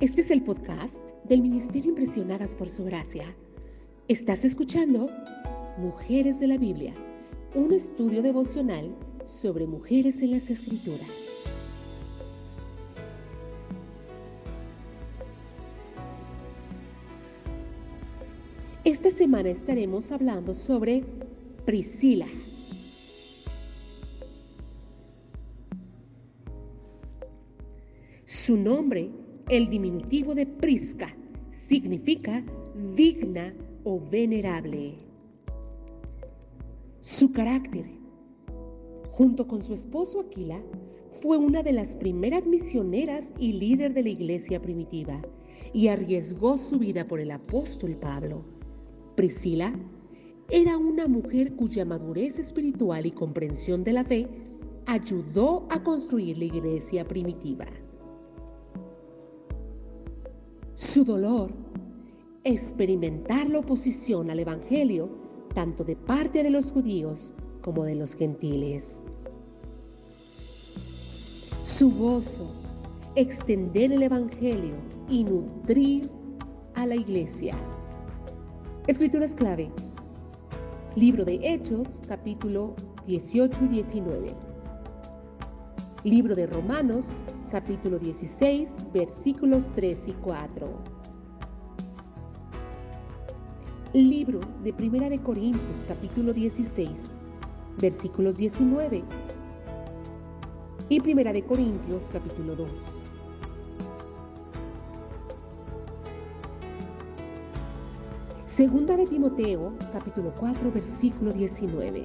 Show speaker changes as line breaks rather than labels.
Este es el podcast del Ministerio Impresionadas por Su Gracia. Estás escuchando Mujeres de la Biblia, un estudio devocional sobre mujeres en las Escrituras. Esta semana estaremos hablando sobre Priscila. Su nombre el diminutivo de Prisca significa digna o venerable. Su carácter, junto con su esposo Aquila, fue una de las primeras misioneras y líder de la iglesia primitiva y arriesgó su vida por el apóstol Pablo. Priscila era una mujer cuya madurez espiritual y comprensión de la fe ayudó a construir la iglesia primitiva su dolor, experimentar la oposición al Evangelio tanto de parte de los judíos como de los gentiles. Su gozo, extender el Evangelio y nutrir a la iglesia. Escrituras clave. Libro de Hechos, capítulo 18 y 19. Libro de Romanos, capítulo 16, versículos 3 y 4. Libro de Primera de Corintios, capítulo 16, versículos 19. Y Primera de Corintios, capítulo 2. Segunda de Timoteo, capítulo 4, versículo 19.